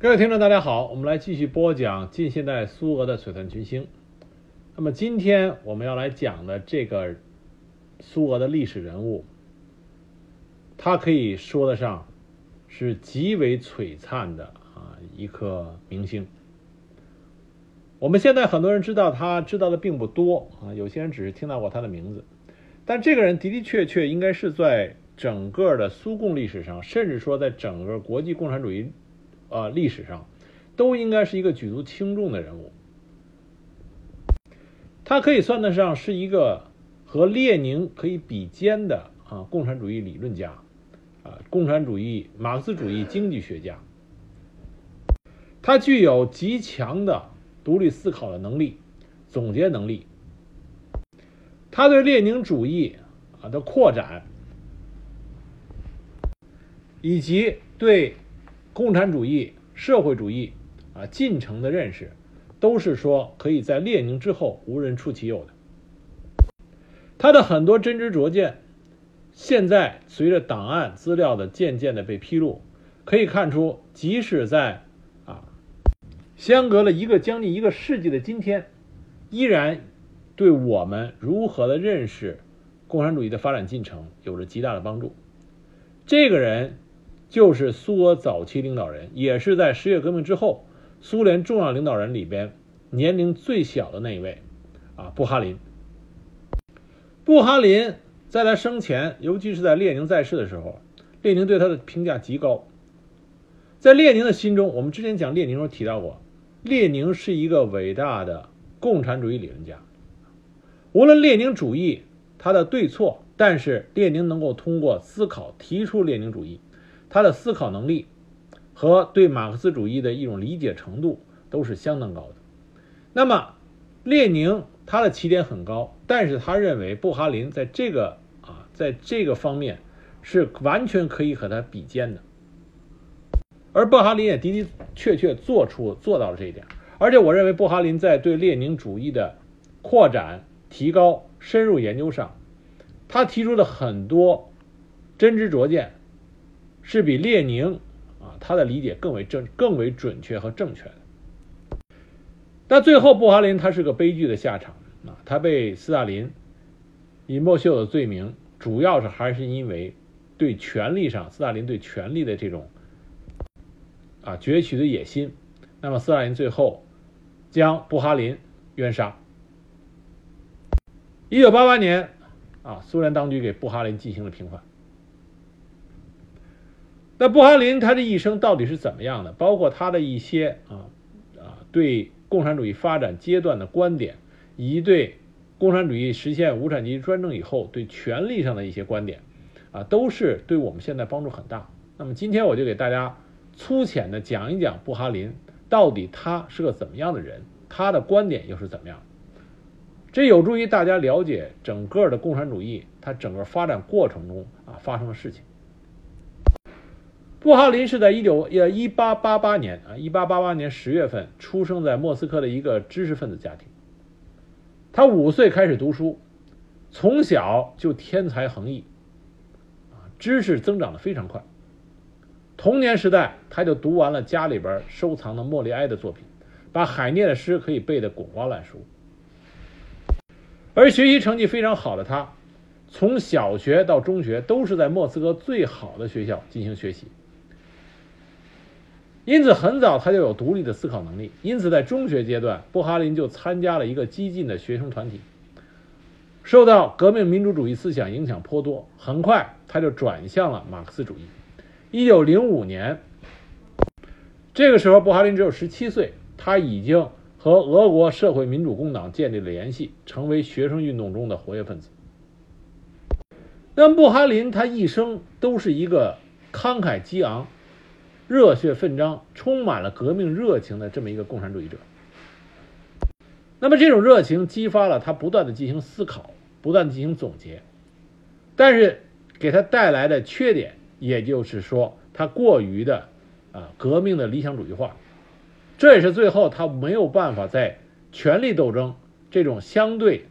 各位听众，大家好，我们来继续播讲近现代苏俄的璀璨群星。那么今天我们要来讲的这个苏俄的历史人物，他可以说得上是极为璀璨的啊一颗明星。我们现在很多人知道他，知道的并不多啊，有些人只是听到过他的名字。但这个人的的确确应该是在整个的苏共历史上，甚至说在整个国际共产主义。呃，历史上都应该是一个举足轻重的人物。他可以算得上是一个和列宁可以比肩的啊共产主义理论家，啊共产主义马克思主义经济学家。他具有极强的独立思考的能力、总结能力。他对列宁主义啊的扩展，以及对。共产主义、社会主义啊进程的认识，都是说可以在列宁之后无人出其右的。他的很多真知灼见，现在随着档案资料的渐渐的被披露，可以看出，即使在啊相隔了一个将近一个世纪的今天，依然对我们如何的认识共产主义的发展进程有着极大的帮助。这个人。就是苏俄早期领导人，也是在十月革命之后苏联重要领导人里边年龄最小的那一位，啊，布哈林。布哈林在他生前，尤其是在列宁在世的时候，列宁对他的评价极高。在列宁的心中，我们之前讲列宁时候提到过，列宁是一个伟大的共产主义理论家。无论列宁主义他的对错，但是列宁能够通过思考提出列宁主义。他的思考能力和对马克思主义的一种理解程度都是相当高的。那么，列宁他的起点很高，但是他认为布哈林在这个啊，在这个方面是完全可以和他比肩的。而布哈林也的的确确做出做到了这一点。而且，我认为布哈林在对列宁主义的扩展、提高、深入研究上，他提出的很多真知灼见。是比列宁啊，他的理解更为正、更为准确和正确的。但最后，布哈林他是个悲剧的下场啊，他被斯大林以莫须有的罪名，主要是还是因为对权力上，斯大林对权力的这种啊攫取的野心。那么，斯大林最后将布哈林冤杀。一九八八年啊，苏联当局给布哈林进行了平反。那布哈林他的一生到底是怎么样的？包括他的一些啊啊对共产主义发展阶段的观点，以及对共产主义实现无产阶级专政以后对权力上的一些观点，啊，都是对我们现在帮助很大。那么今天我就给大家粗浅的讲一讲布哈林到底他是个怎么样的人，他的观点又是怎么样？这有助于大家了解整个的共产主义它整个发展过程中啊发生的事情。布哈林是在一九呃一八八八年啊，一八八八年十月份出生在莫斯科的一个知识分子家庭。他五岁开始读书，从小就天才横溢，啊，知识增长的非常快。童年时代他就读完了家里边收藏的莫里埃的作品，把海涅的诗可以背得滚瓜烂熟。而学习成绩非常好的他，从小学到中学都是在莫斯科最好的学校进行学习。因此，很早他就有独立的思考能力。因此，在中学阶段，布哈林就参加了一个激进的学生团体，受到革命民主主义思想影响颇多。很快，他就转向了马克思主义。一九零五年，这个时候布哈林只有十七岁，他已经和俄国社会民主工党建立了联系，成为学生运动中的活跃分子。那么，布哈林他一生都是一个慷慨激昂。热血奋张、充满了革命热情的这么一个共产主义者，那么这种热情激发了他不断的进行思考、不断进行总结，但是给他带来的缺点，也就是说他过于的啊革命的理想主义化，这也是最后他没有办法在权力斗争这种相对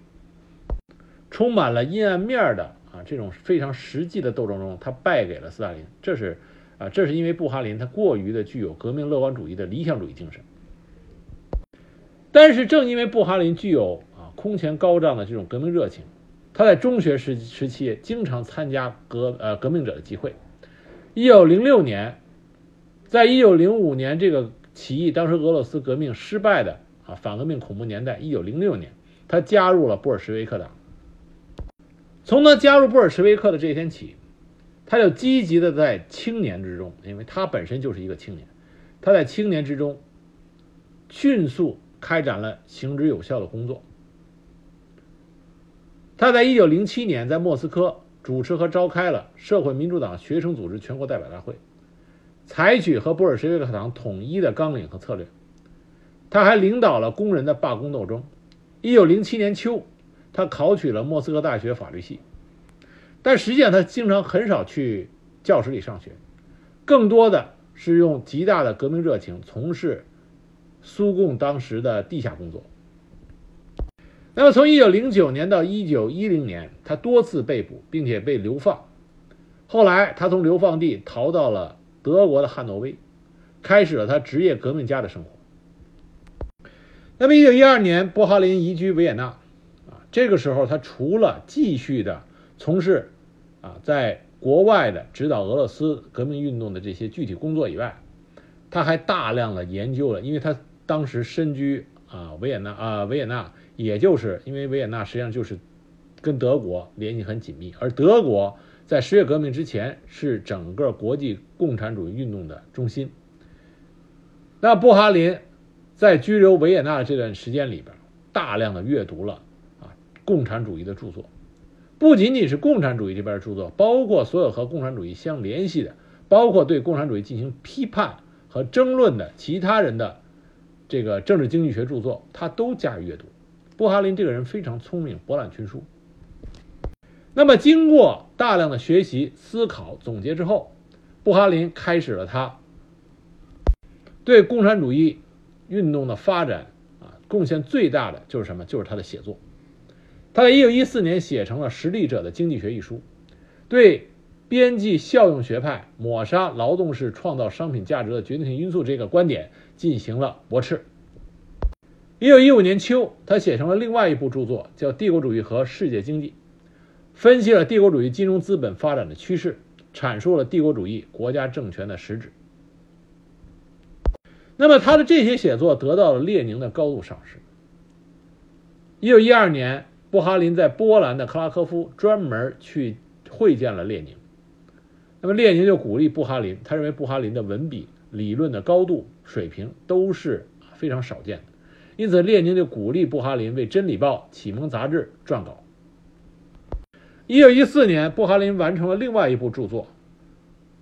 充满了阴暗面的啊这种非常实际的斗争中，他败给了斯大林，这是。啊，这是因为布哈林他过于的具有革命乐观主义的理想主义精神。但是正因为布哈林具有啊空前高涨的这种革命热情，他在中学时时期经常参加革呃革命者的集会。一九零六年，在一九零五年这个起义，当时俄罗斯革命失败的啊反革命恐怖年代，一九零六年，他加入了布尔什维克党。从他加入布尔什维克的这一天起，他就积极的在青年之中，因为他本身就是一个青年，他在青年之中迅速开展了行之有效的工作。他在一九零七年在莫斯科。主持和召开了社会民主党学生组织全国代表大会，采取和布尔什维克党统一的纲领和策略。他还领导了工人的罢工斗争。一九零七年秋，他考取了莫斯科大学法律系，但实际上他经常很少去教室里上学，更多的是用极大的革命热情从事苏共当时的地下工作。那么，从一九零九年到一九一零年，他多次被捕，并且被流放。后来，他从流放地逃到了德国的汉诺威，开始了他职业革命家的生活。那么，一九一二年，波哈林移居维也纳，啊，这个时候，他除了继续的从事啊在国外的指导俄罗斯革命运动的这些具体工作以外，他还大量的研究了，因为他当时身居啊维也纳啊维也纳。也就是因为维也纳实际上就是跟德国联系很紧密，而德国在十月革命之前是整个国际共产主义运动的中心。那布哈林在拘留维也纳的这段时间里边，大量的阅读了啊共产主义的著作，不仅仅是共产主义这边的著作，包括所有和共产主义相联系的，包括对共产主义进行批判和争论的其他人的这个政治经济学著作，他都加以阅读。布哈林这个人非常聪明，博览群书。那么，经过大量的学习、思考、总结之后，布哈林开始了他对共产主义运动的发展啊贡献最大的就是什么？就是他的写作。他在1914年写成了《实力者的经济学》一书，对边际效用学派抹杀劳动是创造商品价值的决定性因素这个观点进行了驳斥。一九一五年秋，他写成了另外一部著作，叫《帝国主义和世界经济》，分析了帝国主义金融资本发展的趋势，阐述了帝国主义国家政权的实质。那么，他的这些写作得到了列宁的高度赏识。一九一二年，布哈林在波兰的克拉科夫专门去会见了列宁。那么，列宁就鼓励布哈林，他认为布哈林的文笔、理论的高度水平都是非常少见的。因此，列宁就鼓励布哈林为《真理报》《启蒙杂志》撰稿。一九一四年，布哈林完成了另外一部著作《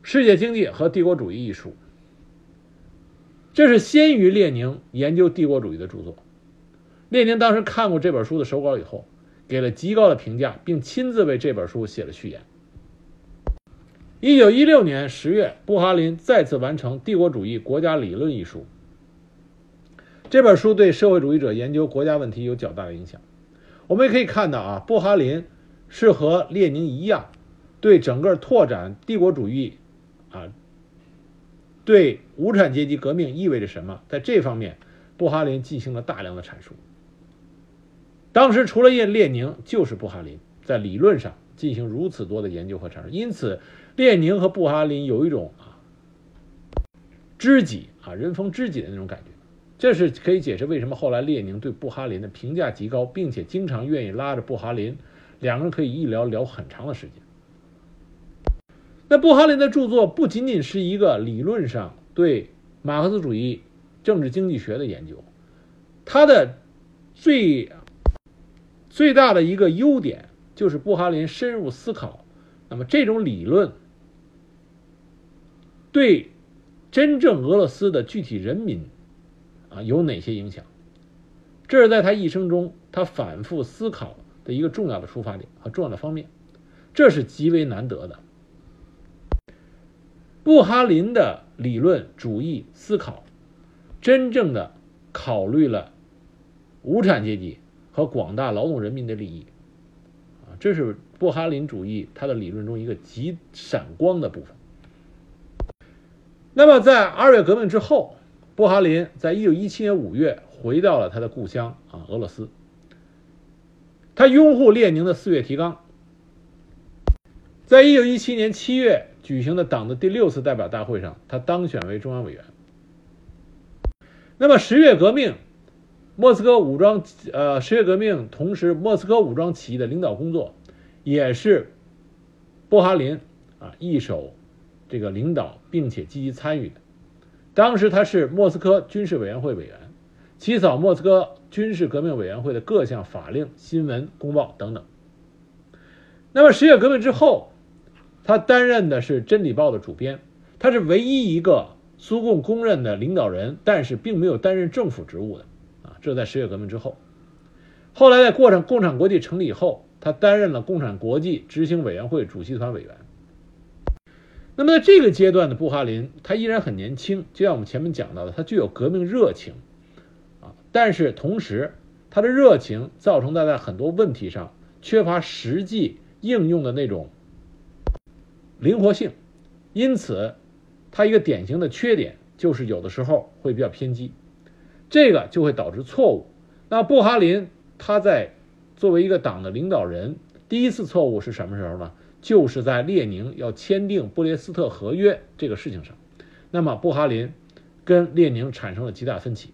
世界经济和帝国主义》一书，这是先于列宁研究帝国主义的著作。列宁当时看过这本书的手稿以后，给了极高的评价，并亲自为这本书写了序言。一九一六年十月，布哈林再次完成《帝国主义国家理论》一书。这本书对社会主义者研究国家问题有较大的影响。我们也可以看到啊，布哈林是和列宁一样，对整个拓展帝国主义，啊，对无产阶级革命意味着什么，在这方面，布哈林进行了大量的阐述。当时除了列列宁，就是布哈林在理论上进行如此多的研究和尝试，因此，列宁和布哈林有一种啊知己啊人逢知己的那种感觉。这是可以解释为什么后来列宁对布哈林的评价极高，并且经常愿意拉着布哈林，两个人可以一聊聊很长的时间。那布哈林的著作不仅仅是一个理论上对马克思主义政治经济学的研究，他的最最大的一个优点就是布哈林深入思考，那么这种理论对真正俄罗斯的具体人民。啊，有哪些影响？这是在他一生中他反复思考的一个重要的出发点和重要的方面，这是极为难得的。布哈林的理论主义思考，真正的考虑了无产阶级和广大劳动人民的利益，啊，这是布哈林主义他的理论中一个极闪光的部分。那么在二月革命之后，布哈林在一九一七年五月回到了他的故乡啊俄罗斯。他拥护列宁的四月提纲，在一九一七年七月举行的党的第六次代表大会上，他当选为中央委员。那么十月革命，莫斯科武装呃十月革命同时莫斯科武装起义的领导工作，也是布哈林啊一手这个领导并且积极参与的。当时他是莫斯科军事委员会委员。起草莫斯科军事革命委员会的各项法令、新闻、公报等等。那么十月革命之后，他担任的是《真理报》的主编，他是唯一一个苏共公认的领导人，但是并没有担任政府职务的这在十月革命之后，后来在过上共产国际成立以后，他担任了共产国际执行委员会主席团委员。那么在这个阶段的布哈林，他依然很年轻，就像我们前面讲到的，他具有革命热情啊。但是同时，他的热情造成他在很多问题上缺乏实际应用的那种灵活性，因此，他一个典型的缺点就是有的时候会比较偏激，这个就会导致错误。那布哈林他在作为一个党的领导人，第一次错误是什么时候呢？就是在列宁要签订布列斯特合约这个事情上，那么布哈林跟列宁产生了极大分歧。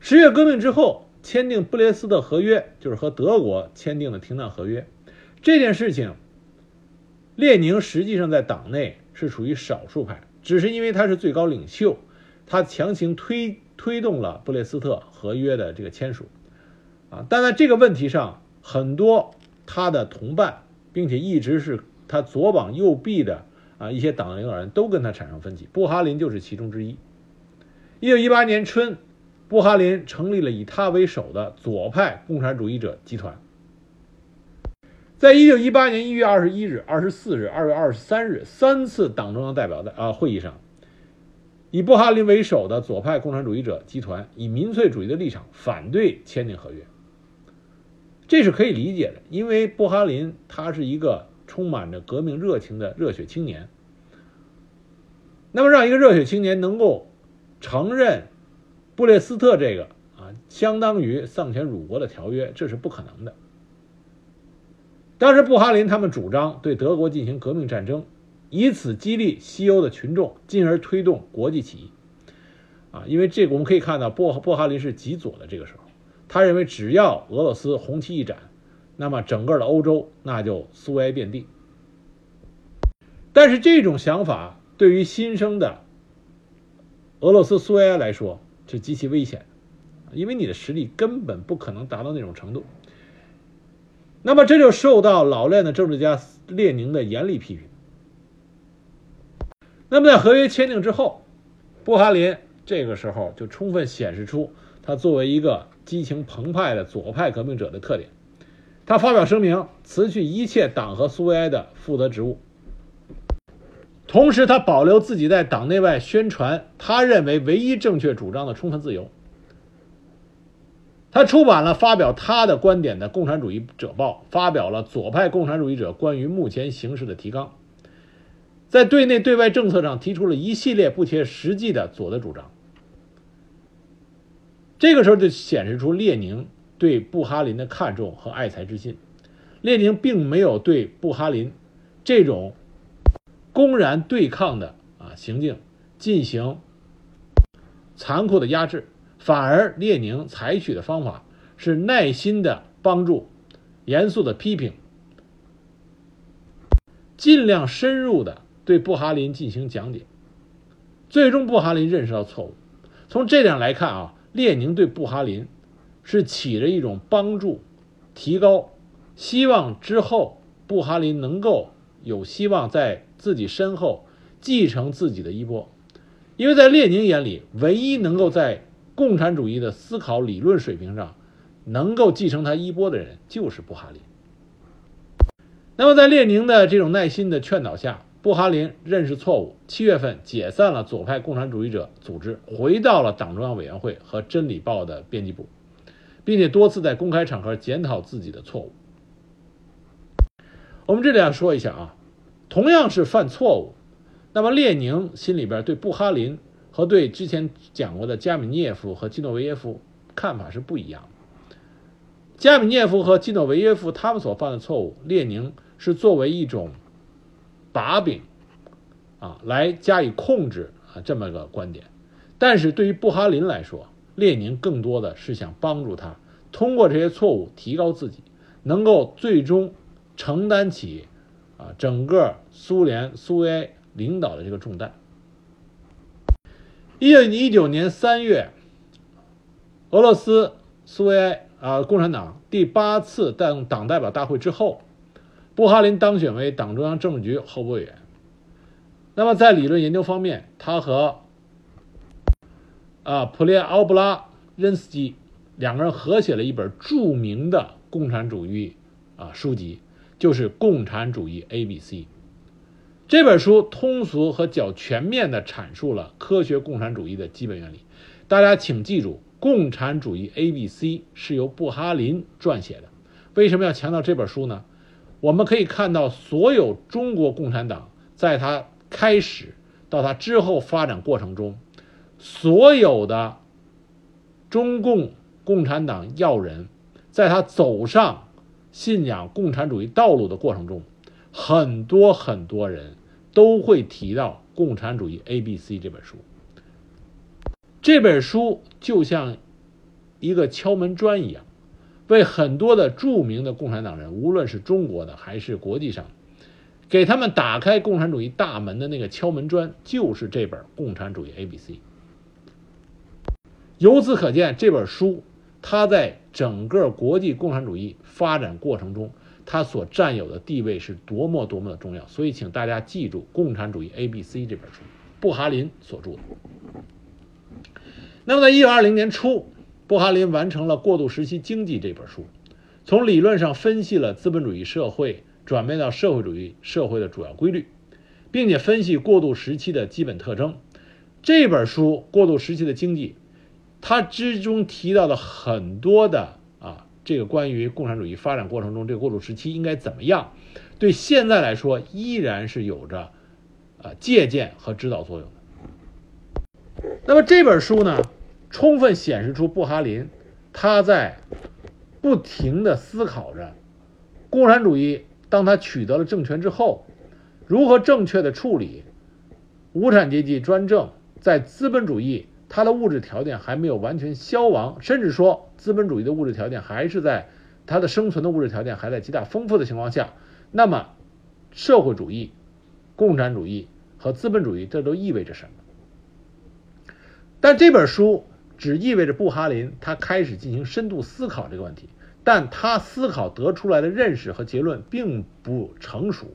十月革命之后，签订布列斯特合约，就是和德国签订了停战合约。这件事情，列宁实际上在党内是属于少数派，只是因为他是最高领袖，他强行推推动了布列斯特合约的这个签署。啊，但在这个问题上，很多他的同伴，并且一直是他左膀右臂的啊一些党领导人都跟他产生分歧，布哈林就是其中之一。一九一八年春。布哈林成立了以他为首的左派共产主义者集团。在一九一八年一月二十一日、二十四日、二月二十三日三次党中央代表的啊会议上，以布哈林为首的左派共产主义者集团以民粹主义的立场反对签订合约。这是可以理解的，因为布哈林他是一个充满着革命热情的热血青年。那么，让一个热血青年能够承认。布列斯特这个啊，相当于丧权辱国的条约，这是不可能的。当时布哈林他们主张对德国进行革命战争，以此激励西欧的群众，进而推动国际起义。啊，因为这个我们可以看到，布布哈林是极左的。这个时候，他认为只要俄罗斯红旗一展，那么整个的欧洲那就苏维埃遍地。但是这种想法对于新生的俄罗斯苏维埃来说，是极其危险，因为你的实力根本不可能达到那种程度。那么这就受到老练的政治家列宁的严厉批评。那么在合约签订之后，布哈林这个时候就充分显示出他作为一个激情澎湃的左派革命者的特点。他发表声明，辞去一切党和苏维埃的负责职务。同时，他保留自己在党内外宣传他认为唯一正确主张的充分自由。他出版了发表他的观点的《共产主义者报》，发表了左派共产主义者关于目前形势的提纲，在对内对外政策上提出了一系列不切实际的左的主张。这个时候就显示出列宁对布哈林的看重和爱才之心。列宁并没有对布哈林这种。公然对抗的啊行径，进行残酷的压制，反而列宁采取的方法是耐心的帮助，严肃的批评，尽量深入的对布哈林进行讲解，最终布哈林认识到错误。从这点来看啊，列宁对布哈林是起着一种帮助、提高，希望之后布哈林能够有希望在。自己身后继承自己的衣钵，因为在列宁眼里，唯一能够在共产主义的思考理论水平上能够继承他衣钵的人就是布哈林。那么，在列宁的这种耐心的劝导下，布哈林认识错误，七月份解散了左派共产主义者组织，回到了党中央委员会和《真理报》的编辑部，并且多次在公开场合检讨自己的错误。我们这里要说一下啊。同样是犯错误，那么列宁心里边对布哈林和对之前讲过的加米涅夫和基诺维耶夫看法是不一样的。加米涅夫和基诺维耶夫他们所犯的错误，列宁是作为一种把柄啊来加以控制啊这么个观点。但是对于布哈林来说，列宁更多的是想帮助他通过这些错误提高自己，能够最终承担起啊整个苏联苏维埃领导的这个重担。一九一九年三月，俄罗斯苏维埃啊共产党第八次党党代表大会之后，布哈林当选为党中央政治局候补委员。那么在理论研究方面，他和啊，普列奥布拉任斯基两个人合写了一本著名的共产主义啊书籍，就是《共产主义 A B C》。这本书通俗和较全面地阐述了科学共产主义的基本原理。大家请记住，《共产主义 A B C》是由布哈林撰写的。为什么要强调这本书呢？我们可以看到，所有中国共产党在它开始到它之后发展过程中。所有的中共共产党要人，在他走上信仰共产主义道路的过程中，很多很多人都会提到《共产主义 A B C》这本书。这本书就像一个敲门砖一样，为很多的著名的共产党人，无论是中国的还是国际上，给他们打开共产主义大门的那个敲门砖，就是这本《共产主义 A B C》。由此可见，这本书它在整个国际共产主义发展过程中，它所占有的地位是多么多么的重要。所以，请大家记住《共产主义 A B C》这本书，布哈林所著的。那么，在一九二零年初，布哈林完成了《过渡时期经济》这本书，从理论上分析了资本主义社会转变到社会主义社会的主要规律，并且分析过渡时期的基本特征。这本书《过渡时期的经济》。它之中提到的很多的啊，这个关于共产主义发展过程中这个过渡时期应该怎么样，对现在来说依然是有着啊借鉴和指导作用的。那么这本书呢，充分显示出布哈林他在不停的思考着共产主义当他取得了政权之后，如何正确的处理无产阶级专政在资本主义。它的物质条件还没有完全消亡，甚至说资本主义的物质条件还是在它的生存的物质条件还在极大丰富的情况下，那么社会主义、共产主义和资本主义这都意味着什么？但这本书只意味着布哈林他开始进行深度思考这个问题，但他思考得出来的认识和结论并不成熟，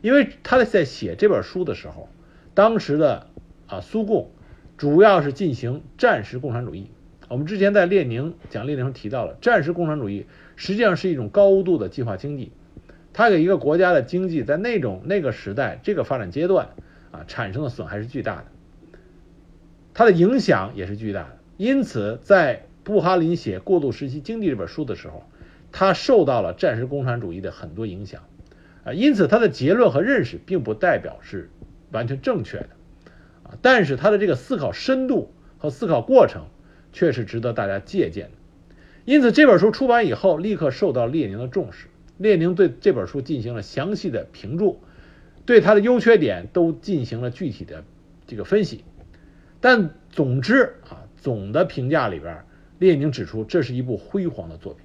因为他在写这本书的时候，当时的啊苏共。主要是进行战时共产主义。我们之前在列宁讲列宁时提到了，战时共产主义实际上是一种高度的计划经济，它给一个国家的经济在那种那个时代这个发展阶段啊产生的损害是巨大的，它的影响也是巨大的。因此，在布哈林写《过渡时期经济》这本书的时候，他受到了战时共产主义的很多影响啊，因此他的结论和认识并不代表是完全正确的。啊但是他的这个思考深度和思考过程，却是值得大家借鉴的。因此，这本书出版以后，立刻受到列宁的重视。列宁对这本书进行了详细的评注，对它的优缺点都进行了具体的这个分析。但总之啊，总的评价里边，列宁指出这是一部辉煌的作品。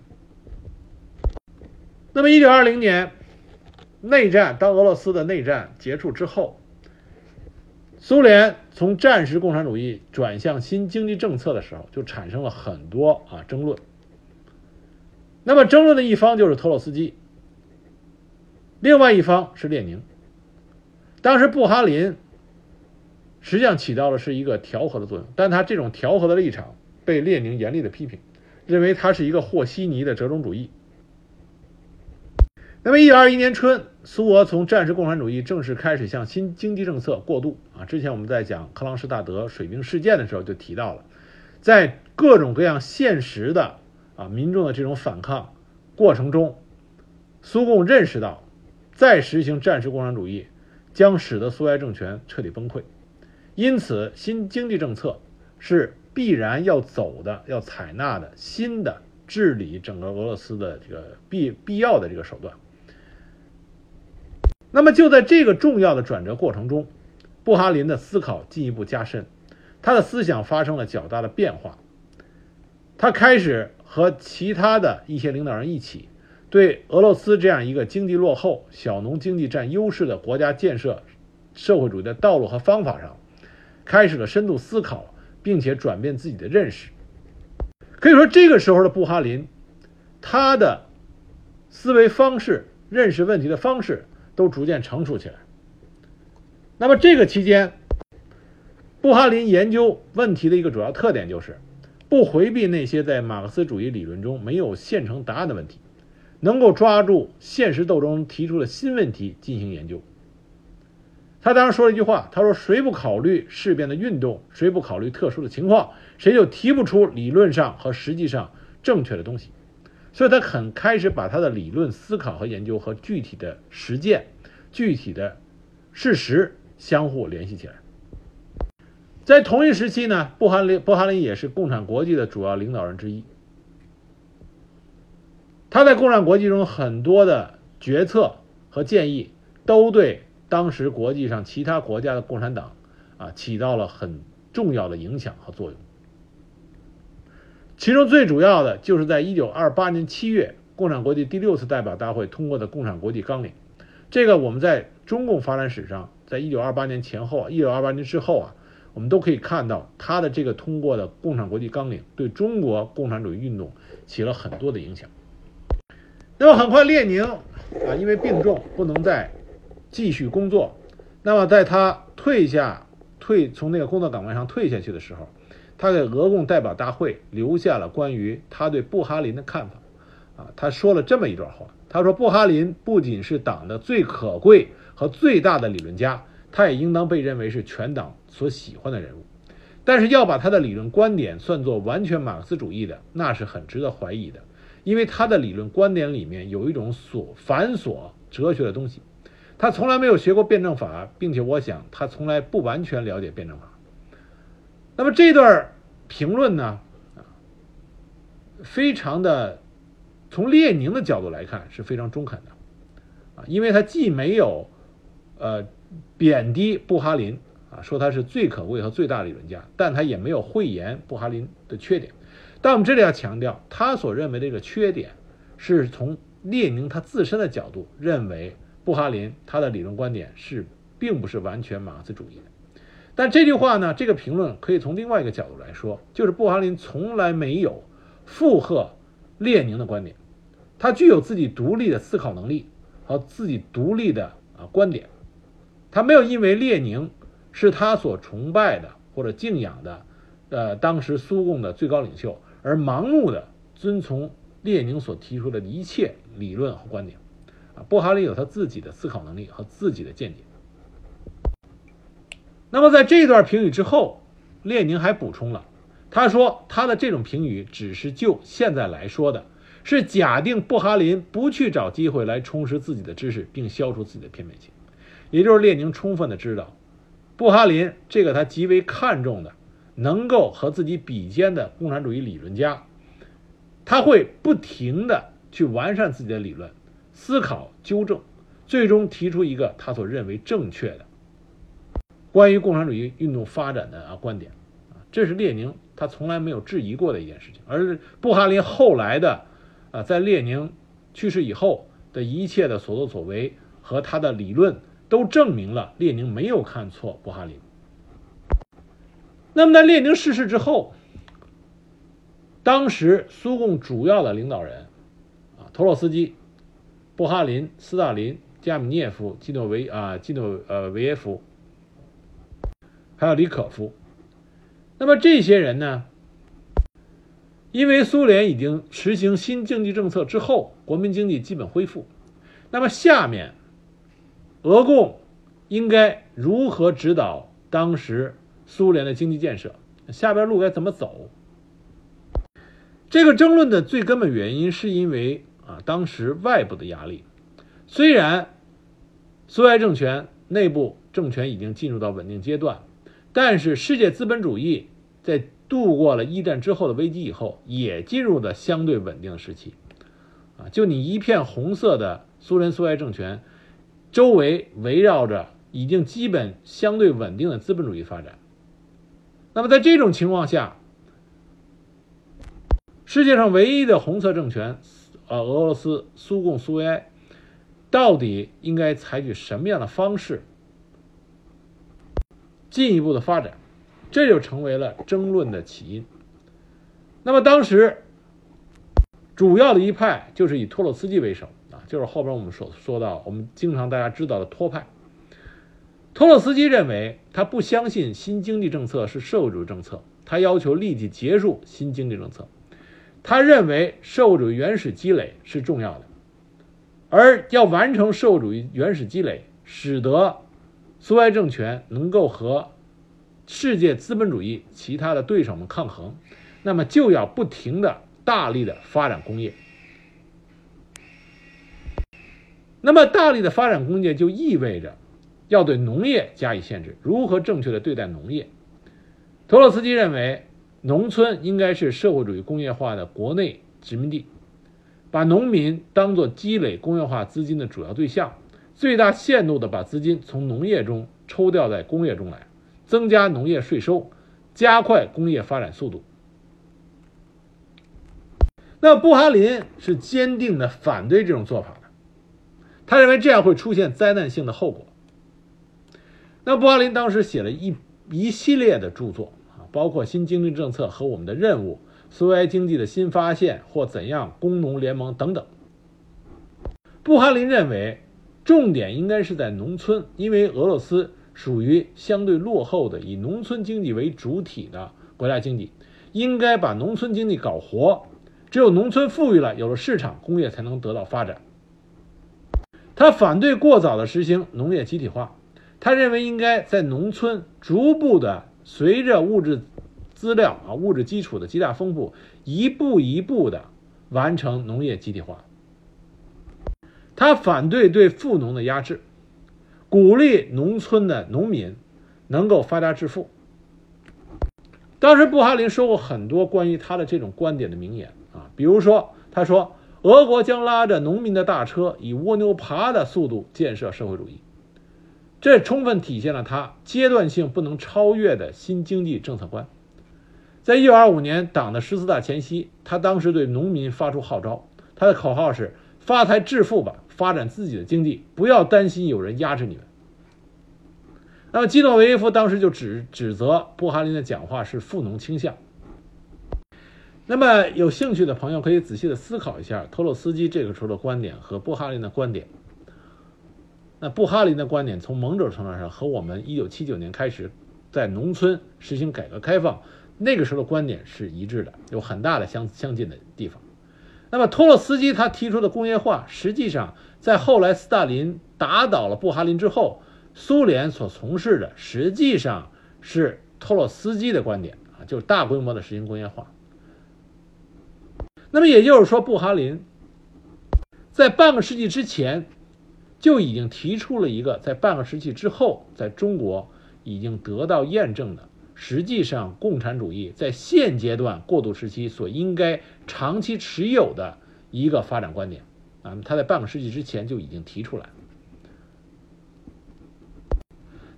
那么，一九二零年内战，当俄罗斯的内战结束之后。苏联从战时共产主义转向新经济政策的时候，就产生了很多啊争论。那么争论的一方就是托洛斯基，另外一方是列宁。当时布哈林实际上起到的是一个调和的作用，但他这种调和的立场被列宁严厉的批评，认为他是一个和稀泥的折中主义。那么，一九二一年春，苏俄从战时共产主义正式开始向新经济政策过渡啊。之前我们在讲克朗施大德水兵事件的时候就提到了，在各种各样现实的啊民众的这种反抗过程中，苏共认识到，再实行战时共产主义将使得苏维埃政权彻底崩溃。因此，新经济政策是必然要走的、要采纳的新的治理整个俄罗斯的这个必必要的这个手段。那么，就在这个重要的转折过程中，布哈林的思考进一步加深，他的思想发生了较大的变化。他开始和其他的一些领导人一起，对俄罗斯这样一个经济落后、小农经济占优势的国家建设社会主义的道路和方法上，开始了深度思考，并且转变自己的认识。可以说，这个时候的布哈林，他的思维方式、认识问题的方式。都逐渐成熟起来。那么这个期间，布哈林研究问题的一个主要特点就是不回避那些在马克思主义理论中没有现成答案的问题，能够抓住现实斗争提出的新问题进行研究。他当时说了一句话：“他说，谁不考虑事变的运动，谁不考虑特殊的情况，谁就提不出理论上和实际上正确的东西。”所以他很开始把他的理论思考和研究和具体的实践、具体的事实相互联系起来。在同一时期呢，布哈林布哈林也是共产国际的主要领导人之一。他在共产国际中很多的决策和建议，都对当时国际上其他国家的共产党啊起到了很重要的影响和作用。其中最主要的就是在一九二八年七月，共产国际第六次代表大会通过的《共产国际纲领》。这个我们在中共发展史上，在一九二八年前后、一九二八年之后啊，我们都可以看到他的这个通过的《共产国际纲领》对中国共产主义运动起了很多的影响。那么很快，列宁啊，因为病重不能再继续工作。那么在他退下、退从那个工作岗位上退下去的时候。他给俄共代表大会留下了关于他对布哈林的看法，啊，他说了这么一段话。他说：“布哈林不仅是党的最可贵和最大的理论家，他也应当被认为是全党所喜欢的人物。但是要把他的理论观点算作完全马克思主义的，那是很值得怀疑的，因为他的理论观点里面有一种琐繁琐哲学的东西。他从来没有学过辩证法，并且我想他从来不完全了解辩证法。”那么这段评论呢，非常的从列宁的角度来看是非常中肯的，啊，因为他既没有呃贬低布哈林啊，说他是最可贵和最大理论家，但他也没有讳言布哈林的缺点。但我们这里要强调，他所认为的这个缺点，是从列宁他自身的角度认为布哈林他的理论观点是并不是完全马克思主义的。但这句话呢？这个评论可以从另外一个角度来说，就是布哈林从来没有附和列宁的观点，他具有自己独立的思考能力和自己独立的啊观点，他没有因为列宁是他所崇拜的或者敬仰的，呃，当时苏共的最高领袖而盲目的遵从列宁所提出的一切理论和观点，啊，布哈林有他自己的思考能力和自己的见解。那么，在这段评语之后，列宁还补充了，他说他的这种评语只是就现在来说的，是假定布哈林不去找机会来充实自己的知识，并消除自己的偏美性，也就是列宁充分的知道，布哈林这个他极为看重的，能够和自己比肩的共产主义理论家，他会不停的去完善自己的理论，思考纠正，最终提出一个他所认为正确的。关于共产主义运动发展的啊观点，啊，这是列宁他从来没有质疑过的一件事情。而布哈林后来的，啊，在列宁去世以后的一切的所作所为和他的理论，都证明了列宁没有看错布哈林。那么在列宁逝世之后，当时苏共主要的领导人，啊，托洛斯基、布哈林、斯大林、加米涅夫、基诺维啊、基诺呃维耶夫。还有李可夫，那么这些人呢？因为苏联已经实行新经济政策之后，国民经济基本恢复。那么下面，俄共应该如何指导当时苏联的经济建设？下边路该怎么走？这个争论的最根本原因是因为啊，当时外部的压力。虽然苏维埃政权内部政权已经进入到稳定阶段，但是世界资本主义在度过了一战之后的危机以后，也进入了相对稳定的时期。啊，就你一片红色的苏联苏维埃政权，周围围绕着已经基本相对稳定的资本主义发展。那么在这种情况下，世界上唯一的红色政权，呃，俄罗斯苏共苏维埃，到底应该采取什么样的方式进一步的发展？这就成为了争论的起因。那么当时。主要的一派就是以托洛斯基为首啊，就是后边我们所说到，我们经常大家知道的托派。托洛斯基认为，他不相信新经济政策是社会主义政策，他要求立即结束新经济政策。他认为社会主义原始积累是重要的，而要完成社会主义原始积累，使得苏维埃政权能够和世界资本主义其他的对手们抗衡，那么就要不停的。大力的发展工业，那么大力的发展工业就意味着要对农业加以限制。如何正确的对待农业？托洛斯基认为，农村应该是社会主义工业化的国内殖民地，把农民当做积累工业化资金的主要对象，最大限度的把资金从农业中抽调在工业中来，增加农业税收，加快工业发展速度。那布哈林是坚定的反对这种做法的，他认为这样会出现灾难性的后果。那布哈林当时写了一一系列的著作，包括新经济政策和我们的任务、苏维埃经济的新发现或怎样工农联盟等等。布哈林认为，重点应该是在农村，因为俄罗斯属于相对落后的以农村经济为主体的国家经济，应该把农村经济搞活。只有农村富裕了，有了市场，工业才能得到发展。他反对过早的实行农业集体化，他认为应该在农村逐步的随着物质资料啊物质基础的极大丰富，一步一步的完成农业集体化。他反对对富农的压制，鼓励农村的农民能够发家致富。当时布哈林说过很多关于他的这种观点的名言。啊，比如说，他说，俄国将拉着农民的大车，以蜗牛爬的速度建设社会主义，这充分体现了他阶段性不能超越的新经济政策观。在一九二五年党的十四大前夕，他当时对农民发出号召，他的口号是“发财致富吧，发展自己的经济，不要担心有人压制你们”。那么基诺维耶夫当时就指指责布哈林的讲话是富农倾向。那么有兴趣的朋友可以仔细的思考一下托洛斯基这个时候的观点和布哈林的观点。那布哈林的观点从某种程度上和我们一九七九年开始在农村实行改革开放那个时候的观点是一致的，有很大的相相近的地方。那么托洛斯基他提出的工业化，实际上在后来斯大林打倒了布哈林之后，苏联所从事的实际上是托洛斯基的观点啊，就是大规模的实行工业化。那么也就是说，布哈林在半个世纪之前就已经提出了一个在半个世纪之后在中国已经得到验证的，实际上共产主义在现阶段过渡时期所应该长期持有的一个发展观点啊，他在半个世纪之前就已经提出来。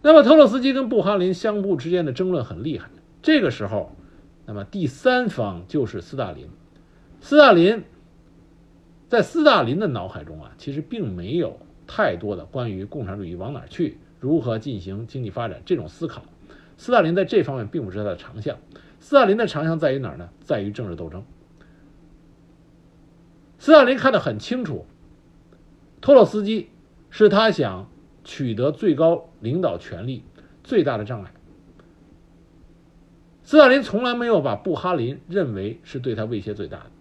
那么，特洛斯基跟布哈林相互之间的争论很厉害。这个时候，那么第三方就是斯大林。斯大林在斯大林的脑海中啊，其实并没有太多的关于共产主义往哪去、如何进行经济发展这种思考。斯大林在这方面并不是他的长项。斯大林的长项在于哪儿呢？在于政治斗争。斯大林看得很清楚，托洛斯基是他想取得最高领导权力最大的障碍。斯大林从来没有把布哈林认为是对他威胁最大的。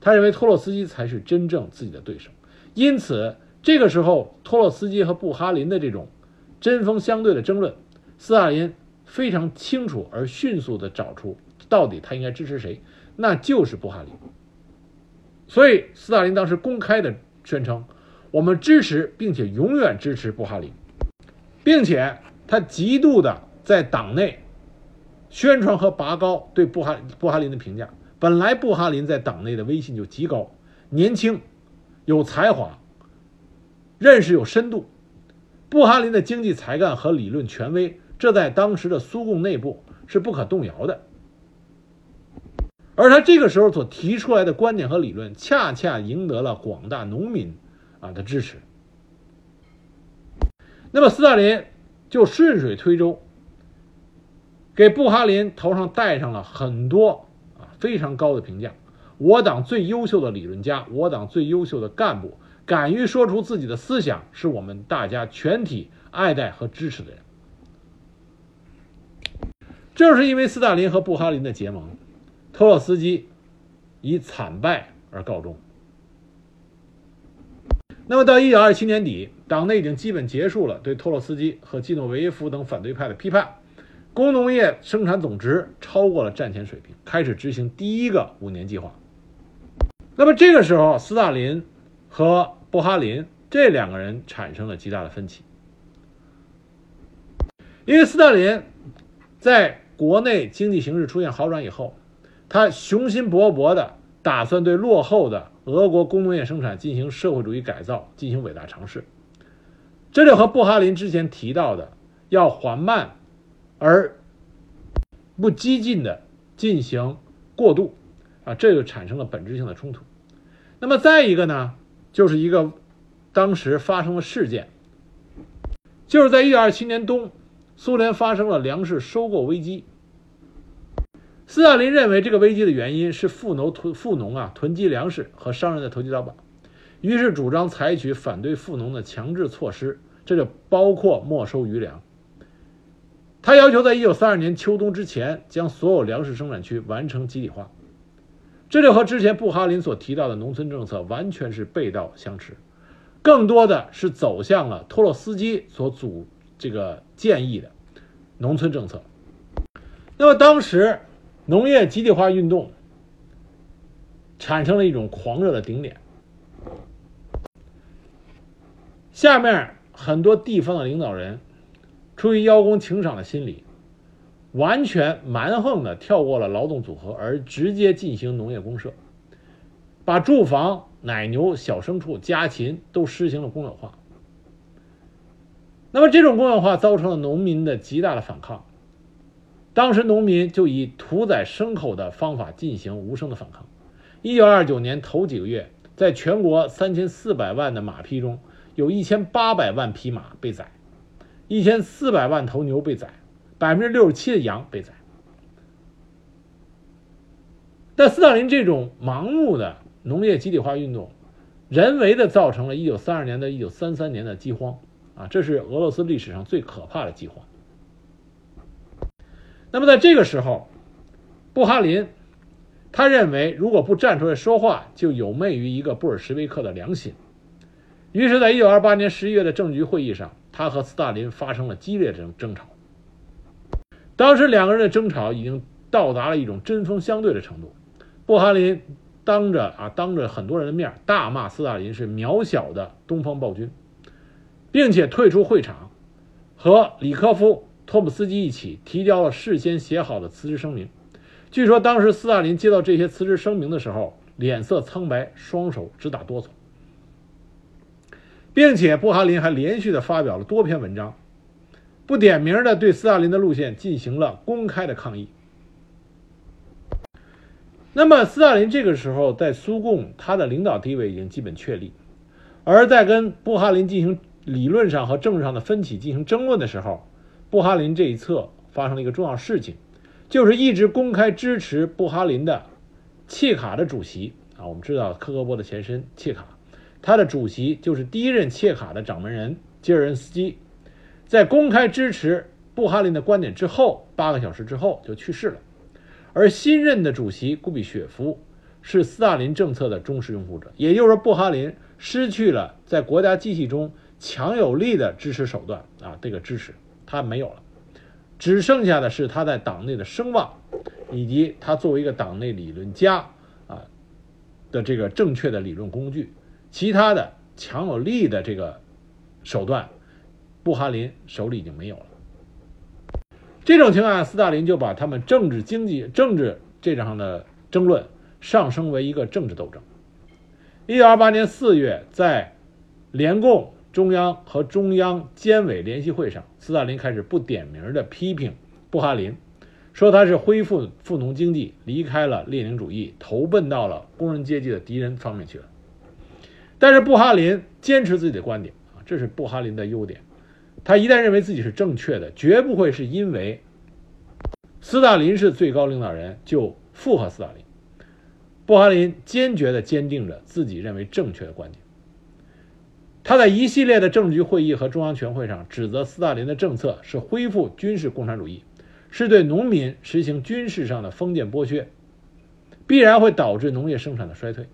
他认为托洛斯基才是真正自己的对手，因此这个时候托洛斯基和布哈林的这种针锋相对的争论，斯大林非常清楚而迅速地找出到底他应该支持谁，那就是布哈林。所以斯大林当时公开的宣称：“我们支持并且永远支持布哈林。”并且他极度的在党内宣传和拔高对布哈布哈林的评价。本来布哈林在党内的威信就极高，年轻，有才华，认识有深度。布哈林的经济才干和理论权威，这在当时的苏共内部是不可动摇的。而他这个时候所提出来的观点和理论，恰恰赢得了广大农民啊的支持。那么斯大林就顺水推舟，给布哈林头上戴上了很多啊非常高的评价。我党最优秀的理论家，我党最优秀的干部。敢于说出自己的思想，是我们大家全体爱戴和支持的人。正是因为斯大林和布哈林的结盟，托洛斯基以惨败而告终。那么，到一九二七年底，党内已经基本结束了对托洛斯基和季诺维耶夫等反对派的批判，工农业生产总值超过了战前水平，开始执行第一个五年计划。那么，这个时候，斯大林和布哈林这两个人产生了极大的分歧，因为斯大林在国内经济形势出现好转以后，他雄心勃勃的打算对落后的俄国工农业生产进行社会主义改造，进行伟大尝试。这就和布哈林之前提到的要缓慢而不激进的进行过渡啊，这就产生了本质性的冲突。那么再一个呢？就是一个当时发生的事件，就是在一九二七年冬，苏联发生了粮食收购危机。斯大林认为这个危机的原因是富农囤富农啊囤积粮食和商人的投机倒把，于是主张采取反对富农的强制措施，这就包括没收余粮。他要求在一九三二年秋冬之前将所有粮食生产区完成集体化。这就和之前布哈林所提到的农村政策完全是背道相驰，更多的是走向了托洛斯基所组这个建议的农村政策。那么当时农业集体化运动产生了一种狂热的顶点，下面很多地方的领导人出于邀功请赏的心理。完全蛮横的跳过了劳动组合，而直接进行农业公社，把住房、奶牛、小牲畜、家禽都实行了公有化。那么这种公有化造成了农民的极大的反抗，当时农民就以屠宰牲口的方法进行无声的反抗。一九二九年头几个月，在全国三千四百万的马匹中，有一千八百万匹马被宰，一千四百万头牛被宰。百分之六十七的羊被宰，但斯大林这种盲目的农业集体化运动，人为的造成了一九三二年的一九三三年的饥荒啊，这是俄罗斯历史上最可怕的饥荒。那么在这个时候，布哈林他认为，如果不站出来说话，就有昧于一个布尔什维克的良心。于是，在一九二八年十一月的政局会议上，他和斯大林发生了激烈争争吵。当时两个人的争吵已经到达了一种针锋相对的程度，布哈林当着啊当着很多人的面大骂斯大林是渺小的东方暴君，并且退出会场，和里科夫、托姆斯基一起提交了事先写好的辞职声明。据说当时斯大林接到这些辞职声明的时候，脸色苍白，双手直打哆嗦，并且布哈林还连续的发表了多篇文章。不点名的对斯大林的路线进行了公开的抗议。那么，斯大林这个时候在苏共，他的领导地位已经基本确立。而在跟布哈林进行理论上和政治上的分歧进行争论的时候，布哈林这一侧发生了一个重要事情，就是一直公开支持布哈林的契卡的主席啊，我们知道科格波的前身契卡，他的主席就是第一任契卡的掌门人吉尔任斯基。在公开支持布哈林的观点之后，八个小时之后就去世了。而新任的主席古比雪夫是斯大林政策的忠实拥护者，也就是说，布哈林失去了在国家机器中强有力的支持手段啊，这个支持他没有了，只剩下的是他在党内的声望，以及他作为一个党内理论家啊的这个正确的理论工具，其他的强有力的这个手段。布哈林手里已经没有了。这种情况下，斯大林就把他们政治、经济、政治这上的争论上升为一个政治斗争。一九二八年四月，在联共中央和中央监委联席会上，斯大林开始不点名的批评布哈林，说他是恢复富农经济，离开了列宁主义，投奔到了工人阶级的敌人方面去了。但是布哈林坚持自己的观点啊，这是布哈林的优点。他一旦认为自己是正确的，绝不会是因为斯大林是最高领导人就附和斯大林。布哈林坚决地坚定着自己认为正确的观点。他在一系列的政治局会议和中央全会上指责斯大林的政策是恢复军事共产主义，是对农民实行军事上的封建剥削，必然会导致农业生产的衰退。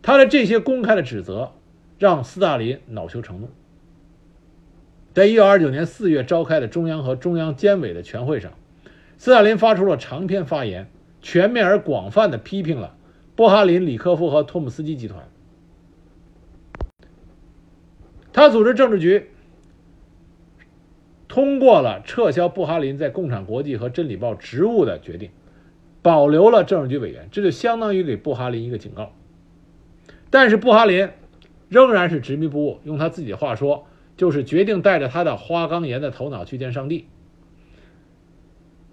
他的这些公开的指责，让斯大林恼羞成怒。在一九二九年四月召开的中央和中央监委的全会上，斯大林发出了长篇发言，全面而广泛的批评了波哈林、里科夫和托姆斯基集团。他组织政治局通过了撤销布哈林在《共产国际》和《真理报》职务的决定，保留了政治局委员，这就相当于给布哈林一个警告。但是布哈林仍然是执迷不悟，用他自己的话说，就是决定带着他的花岗岩的头脑去见上帝。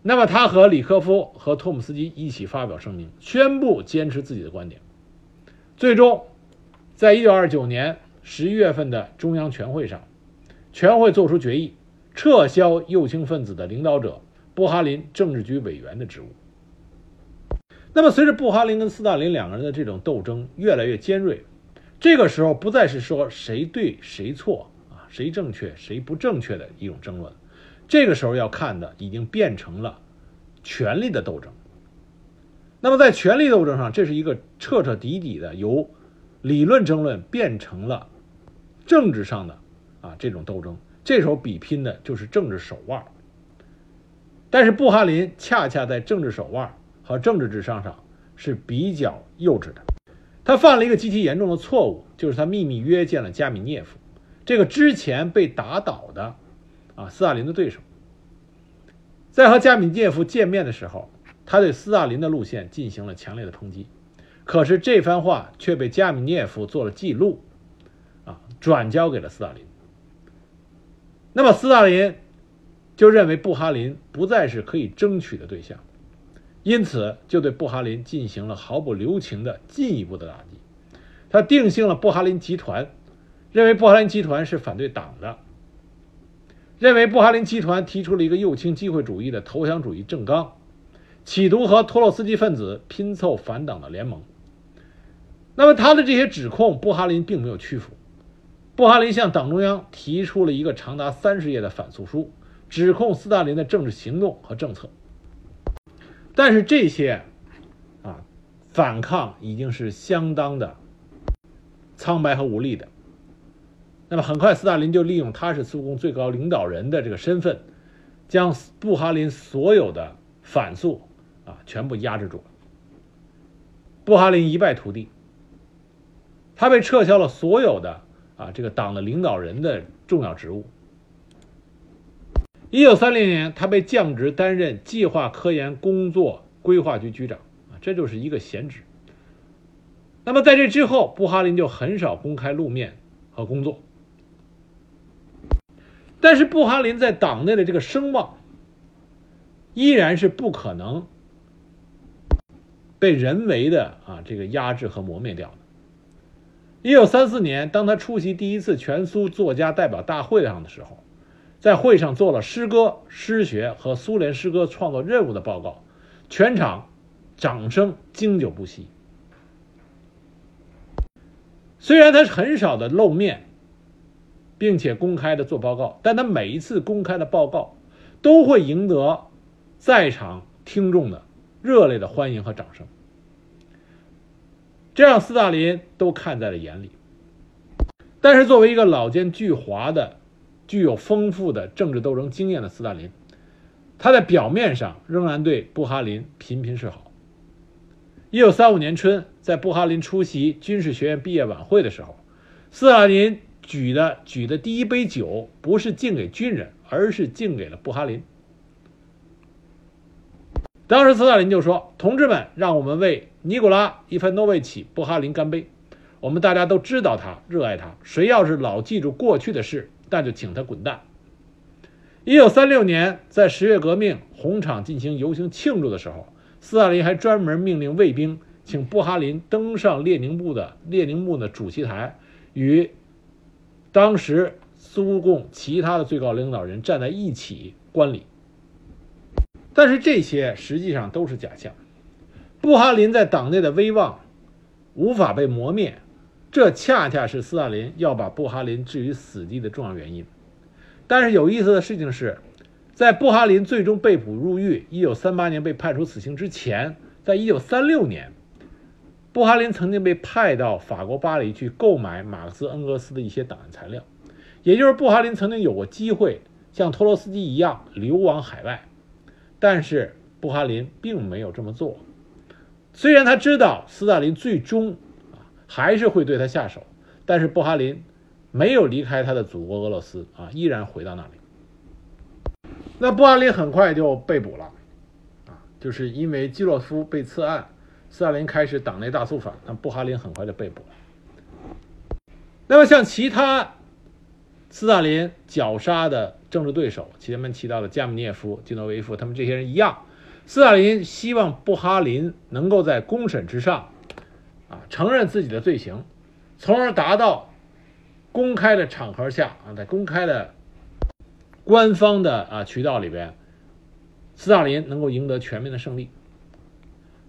那么他和里科夫和托姆斯基一起发表声明，宣布坚持自己的观点。最终，在一九二九年十一月份的中央全会上，全会作出决议，撤销右倾分子的领导者布哈林政治局委员的职务。那么，随着布哈林跟斯大林两个人的这种斗争越来越尖锐，这个时候不再是说谁对谁错，谁正确谁不正确的一种争论，这个时候要看的已经变成了权力的斗争。那么，在权力斗争上，这是一个彻彻底底的由理论争论变成了政治上的啊这种斗争。这时候比拼的就是政治手腕。但是布哈林恰恰在政治手腕。和政治智商上是比较幼稚的，他犯了一个极其严重的错误，就是他秘密约见了加米涅夫，这个之前被打倒的啊斯大林的对手。在和加米涅夫见面的时候，他对斯大林的路线进行了强烈的抨击，可是这番话却被加米涅夫做了记录，啊转交给了斯大林。那么斯大林就认为布哈林不再是可以争取的对象。因此，就对布哈林进行了毫不留情的进一步的打击。他定性了布哈林集团，认为布哈林集团是反对党的，认为布哈林集团提出了一个右倾机会主义的投降主义政纲，企图和托洛斯基分子拼凑反党的联盟。那么，他的这些指控，布哈林并没有屈服。布哈林向党中央提出了一个长达三十页的反诉书，指控斯大林的政治行动和政策。但是这些，啊，反抗已经是相当的苍白和无力的。那么很快，斯大林就利用他是苏共最高领导人的这个身份，将布哈林所有的反诉啊全部压制住了。布哈林一败涂地，他被撤销了所有的啊这个党的领导人的重要职务。一九三零年，他被降职，担任计划科研工作规划局局长啊，这就是一个闲职。那么在这之后，布哈林就很少公开露面和工作。但是布哈林在党内的这个声望，依然是不可能被人为的啊这个压制和磨灭掉的。一九三四年，当他出席第一次全苏作家代表大会上的时候。在会上做了诗歌、诗学和苏联诗歌创作任务的报告，全场掌声经久不息。虽然他很少的露面，并且公开的做报告，但他每一次公开的报告都会赢得在场听众的热烈的欢迎和掌声，这让斯大林都看在了眼里。但是，作为一个老奸巨猾的。具有丰富的政治斗争经验的斯大林，他在表面上仍然对布哈林频频示好。一九三五年春，在布哈林出席军事学院毕业晚会的时候，斯大林举的举的第一杯酒不是敬给军人，而是敬给了布哈林。当时斯大林就说：“同志们，让我们为尼古拉·伊凡诺维奇·布哈林干杯！我们大家都知道他，热爱他。谁要是老记住过去的事，那就请他滚蛋。”一九三六年，在十月革命红场进行游行庆祝的时候，斯大林还专门命令卫兵请布哈林登上列宁墓的列宁墓的主席台，与当时苏共其他的最高领导人站在一起观礼。但是这些实际上都是假象，布哈林在党内的威望无法被磨灭，这恰恰是斯大林要把布哈林置于死地的重要原因。但是有意思的事情是，在布哈林最终被捕入狱，1938年被判处死刑之前，在1936年，布哈林曾经被派到法国巴黎去购买马克思恩格斯的一些档案材料，也就是布哈林曾经有过机会像托洛斯基一样流亡海外。但是布哈林并没有这么做，虽然他知道斯大林最终啊还是会对他下手，但是布哈林没有离开他的祖国俄罗斯啊，依然回到那里。那布哈林很快就被捕了，啊，就是因为基洛夫被刺案，斯大林开始党内大肃反，那布哈林很快就被捕了。那么像其他斯大林绞杀的。政治对手，前面提到的加米涅夫、基诺维夫，他们这些人一样，斯大林希望布哈林能够在公审之上，啊，承认自己的罪行，从而达到公开的场合下啊，在公开的官方的啊渠道里边，斯大林能够赢得全面的胜利。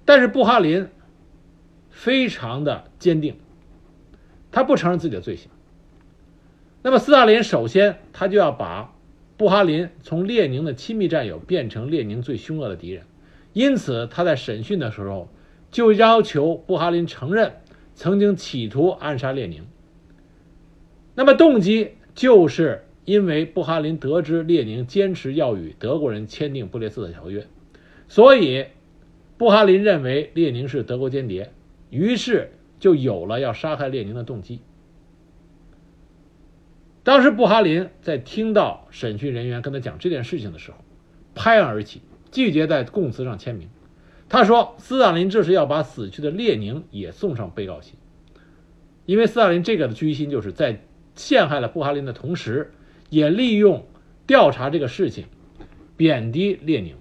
但是布哈林非常的坚定，他不承认自己的罪行。那么斯大林首先他就要把。布哈林从列宁的亲密战友变成列宁最凶恶的敌人，因此他在审讯的时候就要求布哈林承认曾经企图暗杀列宁。那么动机就是因为布哈林得知列宁坚持要与德国人签订布列斯特条约，所以布哈林认为列宁是德国间谍，于是就有了要杀害列宁的动机。当时布哈林在听到审讯人员跟他讲这件事情的时候，拍案而起，拒绝在供词上签名。他说：“斯大林这是要把死去的列宁也送上被告席，因为斯大林这个的居心就是在陷害了布哈林的同时，也利用调查这个事情贬低列宁。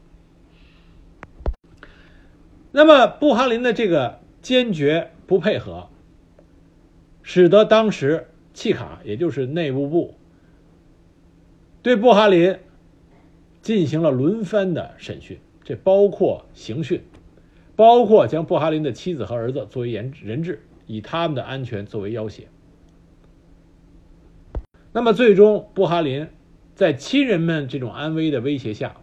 那么布哈林的这个坚决不配合，使得当时。”契卡，也就是内务部，对布哈林进行了轮番的审讯，这包括刑讯，包括将布哈林的妻子和儿子作为人人质，以他们的安全作为要挟。那么，最终布哈林在亲人们这种安危的威胁下，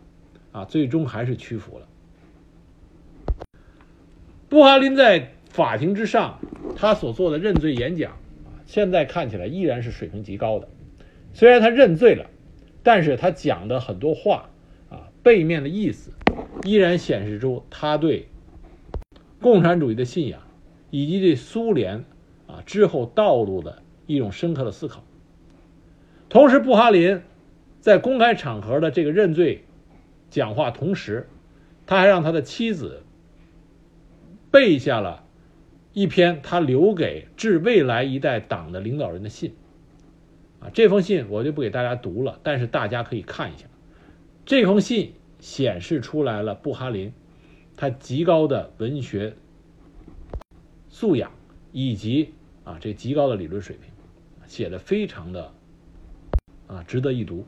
啊，最终还是屈服了。布哈林在法庭之上，他所做的认罪演讲。现在看起来依然是水平极高的，虽然他认罪了，但是他讲的很多话啊，背面的意思依然显示出他对共产主义的信仰，以及对苏联啊之后道路的一种深刻的思考。同时，布哈林在公开场合的这个认罪讲话同时，他还让他的妻子背下了。一篇他留给致未来一代党的领导人的信，啊，这封信我就不给大家读了，但是大家可以看一下，这封信显示出来了布哈林他极高的文学素养以及啊这极高的理论水平，写的非常的啊值得一读。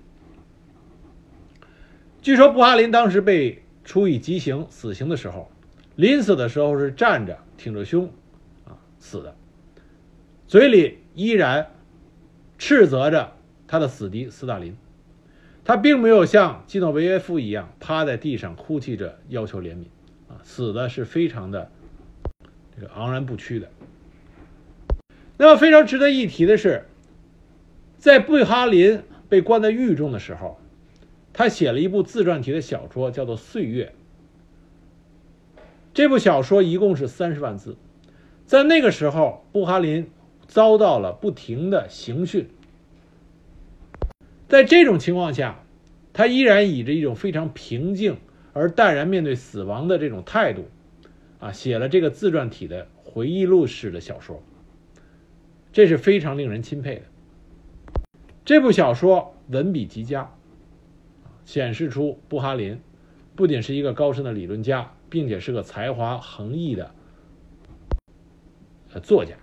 据说布哈林当时被处以极刑死刑的时候，临死的时候是站着挺着胸。啊死的，嘴里依然斥责着他的死敌斯大林，他并没有像基诺维耶夫一样趴在地上哭泣着要求怜悯，啊，死的是非常的这个昂然不屈的。那么非常值得一提的是，在布哈林被关在狱中的时候，他写了一部自传体的小说，叫做《岁月》。这部小说一共是三十万字。在那个时候，布哈林遭到了不停的刑讯，在这种情况下，他依然以着一种非常平静而淡然面对死亡的这种态度，啊，写了这个自传体的回忆录式的小说，这是非常令人钦佩的。这部小说文笔极佳，显示出布哈林不仅是一个高深的理论家，并且是个才华横溢的作家，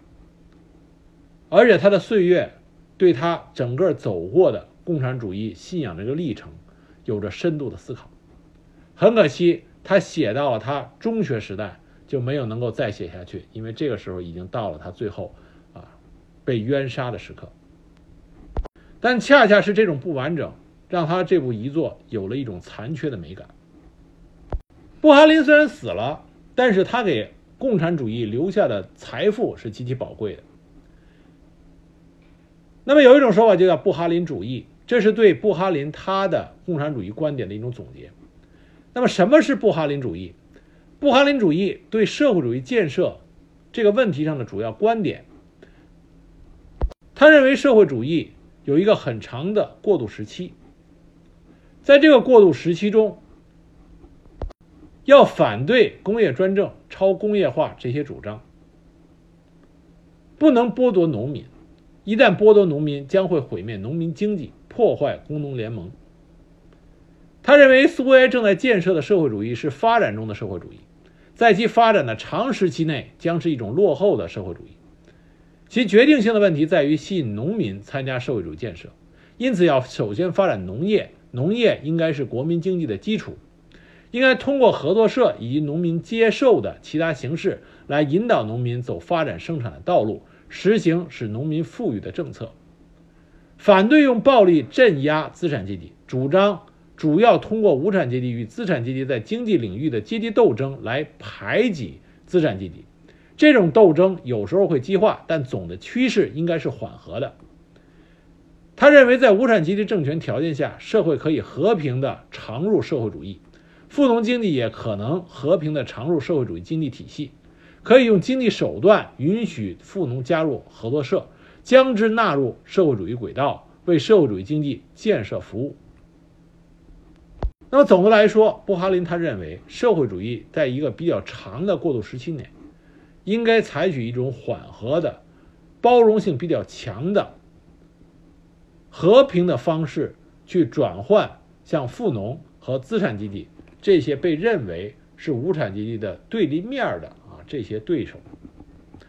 而且他的岁月对他整个走过的共产主义信仰这个历程有着深度的思考。很可惜，他写到了他中学时代就没有能够再写下去，因为这个时候已经到了他最后啊被冤杀的时刻。但恰恰是这种不完整，让他这部遗作有了一种残缺的美感。布哈林虽然死了，但是他给共产主义留下的财富是极其宝贵的。那么有一种说法就叫布哈林主义，这是对布哈林他的共产主义观点的一种总结。那么什么是布哈林主义？布哈林主义对社会主义建设这个问题上的主要观点，他认为社会主义有一个很长的过渡时期，在这个过渡时期中。要反对工业专政、超工业化这些主张，不能剥夺农民。一旦剥夺农民，将会毁灭农民经济，破坏工农联盟。他认为，苏维埃正在建设的社会主义是发展中的社会主义，在其发展的长时期内将是一种落后的社会主义。其决定性的问题在于吸引农民参加社会主义建设，因此要首先发展农业，农业应该是国民经济的基础。应该通过合作社以及农民接受的其他形式来引导农民走发展生产的道路，实行使农民富裕的政策。反对用暴力镇压资产阶级，主张主要通过无产阶级与资产阶级在经济领域的阶级斗争来排挤资产阶级。这种斗争有时候会激化，但总的趋势应该是缓和的。他认为，在无产阶级政权条件下，社会可以和平地常入社会主义。富农经济也可能和平地常入社会主义经济体系，可以用经济手段允许富农加入合作社，将之纳入社会主义轨道，为社会主义经济建设服务。那么总的来说，布哈林他认为，社会主义在一个比较长的过渡时期内，应该采取一种缓和的、包容性比较强的、和平的方式去转换向富农和资产阶级。这些被认为是无产阶级的对立面的啊，这些对手，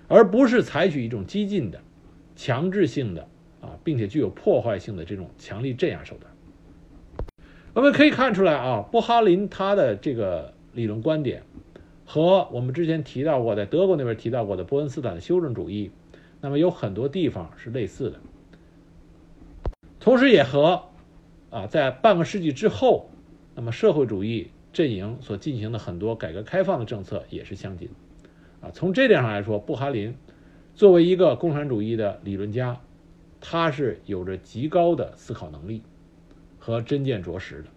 而不是采取一种激进的、强制性的啊，并且具有破坏性的这种强力镇压手段。我们可以看出来啊，布哈林他的这个理论观点和我们之前提到过，在德国那边提到过的波恩斯坦的修正主义，那么有很多地方是类似的，同时也和啊，在半个世纪之后，那么社会主义。阵营所进行的很多改革开放的政策也是相近，啊，从这点上来说，布哈林作为一个共产主义的理论家，他是有着极高的思考能力和真见着实的。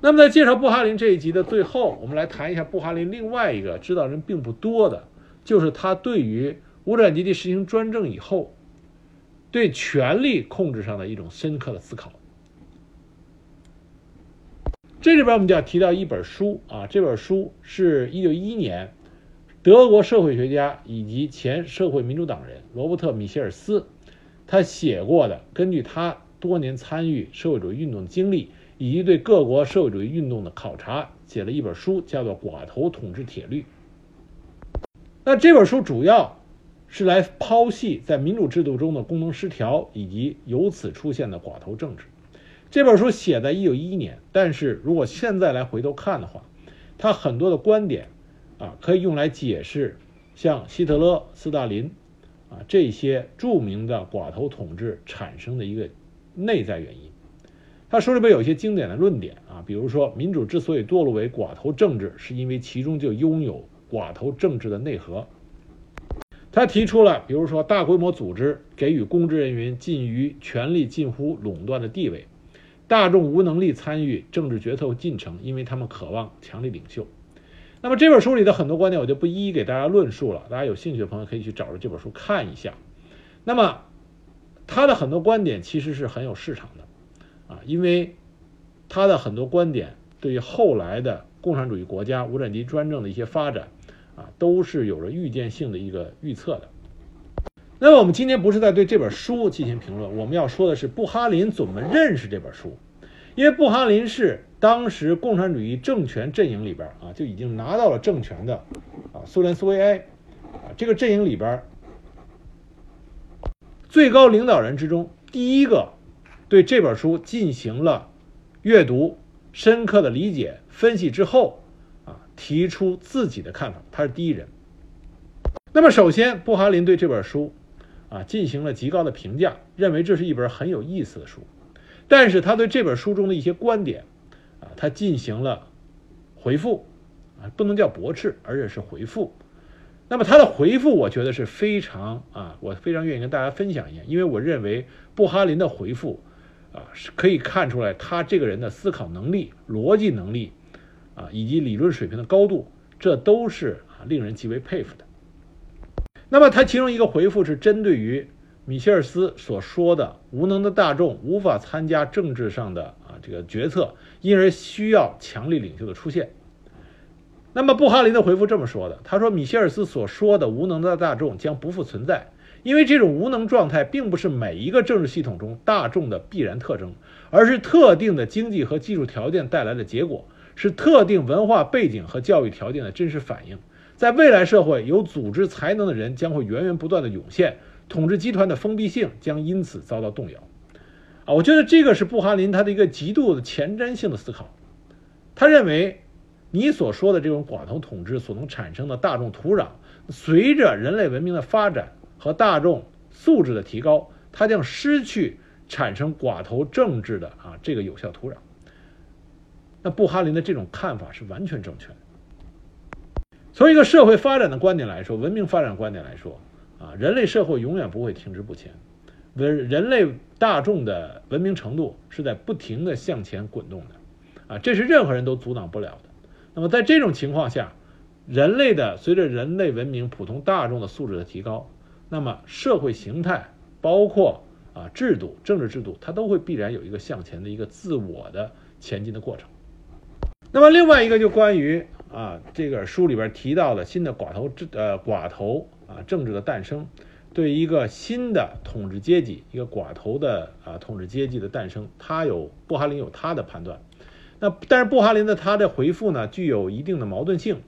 那么在介绍布哈林这一集的最后，我们来谈一下布哈林另外一个知道人并不多的，就是他对于无产阶级实行专政以后，对权力控制上的一种深刻的思考。这里边我们就要提到一本书啊，这本书是一九一一年德国社会学家以及前社会民主党人罗伯特·米歇尔斯他写过的，根据他多年参与社会主义运动的经历以及对各国社会主义运动的考察，写了一本书，叫做《寡头统治铁律》。那这本书主要是来剖析在民主制度中的功能失调以及由此出现的寡头政治。这本书写在一九一一年，但是如果现在来回头看的话，他很多的观点啊，可以用来解释像希特勒、斯大林啊这些著名的寡头统治产生的一个内在原因。他书里边有一些经典的论点啊，比如说民主之所以堕落为寡头政治，是因为其中就拥有寡头政治的内核。他提出了，比如说大规模组织给予公职人员近于权力近乎垄断的地位。大众无能力参与政治决策进程，因为他们渴望强力领袖。那么这本书里的很多观点，我就不一一给大家论述了。大家有兴趣的朋友可以去找着这本书看一下。那么他的很多观点其实是很有市场的，啊，因为他的很多观点对于后来的共产主义国家无产阶级专政的一些发展啊，都是有着预见性的一个预测的。那么我们今天不是在对这本书进行评论，我们要说的是布哈林怎么认识这本书，因为布哈林是当时共产主义政权阵营里边啊就已经拿到了政权的啊苏联苏维埃啊这个阵营里边最高领导人之中第一个对这本书进行了阅读、深刻的理解、分析之后啊提出自己的看法，他是第一人。那么首先，布哈林对这本书。啊，进行了极高的评价，认为这是一本很有意思的书，但是他对这本书中的一些观点，啊，他进行了回复，啊，不能叫驳斥，而且是回复。那么他的回复，我觉得是非常啊，我非常愿意跟大家分享一下，因为我认为布哈林的回复，啊，是可以看出来他这个人的思考能力、逻辑能力，啊，以及理论水平的高度，这都是啊令人极为佩服的。那么他其中一个回复是针对于米歇尔斯所说的无能的大众无法参加政治上的啊这个决策，因而需要强力领袖的出现。那么布哈林的回复这么说的，他说米歇尔斯所说的无能的大众将不复存在，因为这种无能状态并不是每一个政治系统中大众的必然特征，而是特定的经济和技术条件带来的结果，是特定文化背景和教育条件的真实反映。在未来社会，有组织才能的人将会源源不断的涌现，统治集团的封闭性将因此遭到动摇。啊，我觉得这个是布哈林他的一个极度的前瞻性的思考。他认为，你所说的这种寡头统治所能产生的大众土壤，随着人类文明的发展和大众素质的提高，它将失去产生寡头政治的啊这个有效土壤。那布哈林的这种看法是完全正确的。从一个社会发展的观点来说，文明发展观点来说，啊，人类社会永远不会停滞不前，文人类大众的文明程度是在不停的向前滚动的，啊，这是任何人都阻挡不了的。那么在这种情况下，人类的随着人类文明普通大众的素质的提高，那么社会形态包括啊制度、政治制度，它都会必然有一个向前的一个自我的前进的过程。那么另外一个就关于。啊，这个书里边提到的新的寡头制呃寡头啊政治的诞生，对一个新的统治阶级，一个寡头的啊统治阶级的诞生，他有布哈林有他的判断。那但是布哈林的他的回复呢，具有一定的矛盾性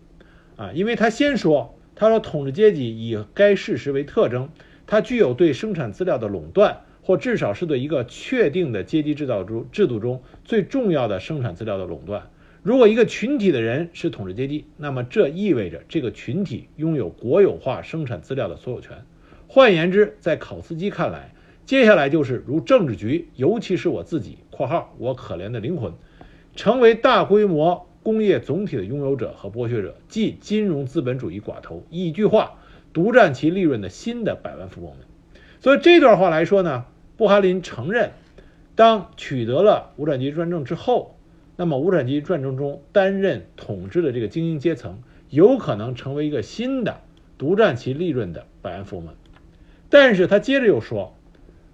啊，因为他先说，他说统治阶级以该事实为特征，它具有对生产资料的垄断，或至少是对一个确定的阶级制造中制度中最重要的生产资料的垄断。如果一个群体的人是统治阶级，那么这意味着这个群体拥有国有化生产资料的所有权。换言之，在考茨基看来，接下来就是如政治局，尤其是我自己（括号我可怜的灵魂），成为大规模工业总体的拥有者和剥削者，即金融资本主义寡头，一句话独占其利润的新的百万富翁们。所以这段话来说呢，布哈林承认，当取得了无产阶级专政之后。那么，无产阶级战争中担任统治的这个精英阶层，有可能成为一个新的独占其利润的百万富翁。但是他接着又说，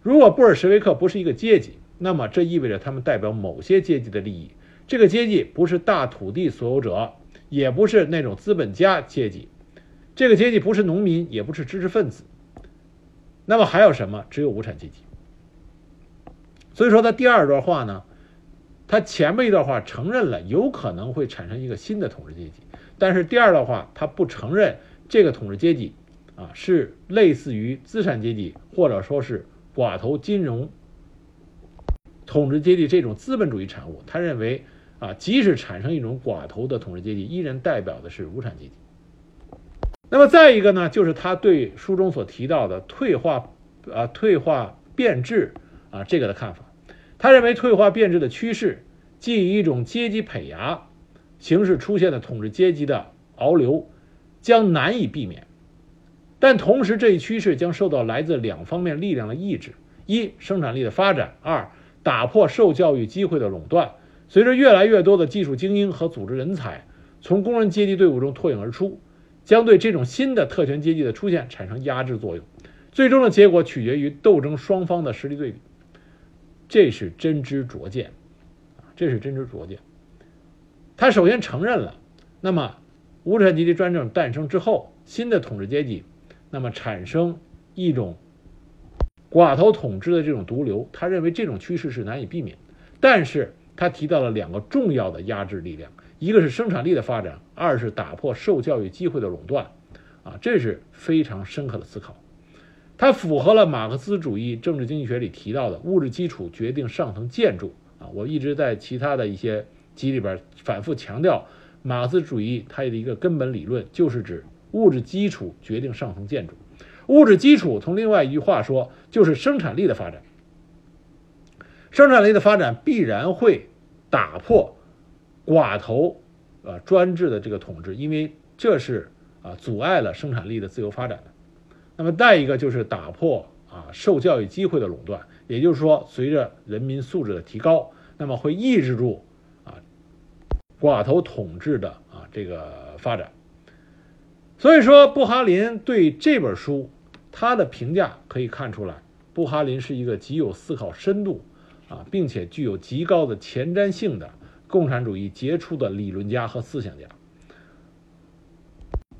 如果布尔什维克不是一个阶级，那么这意味着他们代表某些阶级的利益。这个阶级不是大土地所有者，也不是那种资本家阶级，这个阶级不是农民，也不是知识分子。那么还有什么？只有无产阶级。所以说，他第二段话呢？他前面一段话承认了有可能会产生一个新的统治阶级，但是第二段话他不承认这个统治阶级啊是类似于资产阶级或者说是寡头金融统治阶级这种资本主义产物。他认为啊，即使产生一种寡头的统治阶级，依然代表的是无产阶级。那么再一个呢，就是他对书中所提到的退化啊退化变质啊这个的看法。他认为退化变质的趋势，即以一种阶级胚芽形式出现的统治阶级的鏖流，将难以避免。但同时，这一趋势将受到来自两方面力量的抑制：一、生产力的发展；二、打破受教育机会的垄断。随着越来越多的技术精英和组织人才从工人阶级队伍中脱颖而出，将对这种新的特权阶级的出现产生压制作用。最终的结果取决于斗争双方的实力对比。这是真知灼见，啊，这是真知灼见。他首先承认了，那么无产阶级专政诞生之后，新的统治阶级，那么产生一种寡头统治的这种毒瘤，他认为这种趋势是难以避免。但是他提到了两个重要的压制力量，一个是生产力的发展，二是打破受教育机会的垄断，啊，这是非常深刻的思考。它符合了马克思主义政治经济学里提到的物质基础决定上层建筑啊！我一直在其他的一些集里边反复强调，马克思主义它的一个根本理论就是指物质基础决定上层建筑。物质基础从另外一句话说就是生产力的发展，生产力的发展必然会打破寡头啊专制的这个统治，因为这是啊阻碍了生产力的自由发展的。那么再一个就是打破啊受教育机会的垄断，也就是说，随着人民素质的提高，那么会抑制住啊寡头统治的啊这个发展。所以说，布哈林对这本书他的评价可以看出来，布哈林是一个极有思考深度啊，并且具有极高的前瞻性的共产主义杰出的理论家和思想家。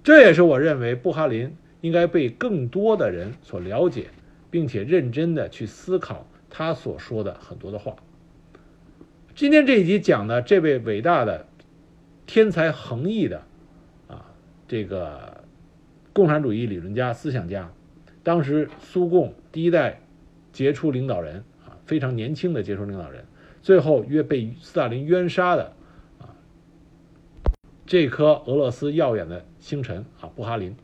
这也是我认为布哈林。应该被更多的人所了解，并且认真的去思考他所说的很多的话。今天这一集讲的这位伟大的天才横溢的啊，这个共产主义理论家、思想家，当时苏共第一代杰出领导人啊，非常年轻的杰出领导人，最后约被斯大林冤杀的啊，这颗俄罗斯耀眼的星辰啊，布哈林。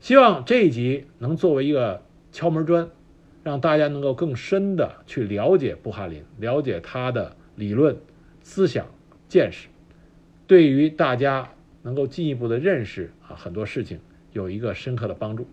希望这一集能作为一个敲门砖，让大家能够更深的去了解布哈林，了解他的理论、思想、见识，对于大家能够进一步的认识啊很多事情有一个深刻的帮助。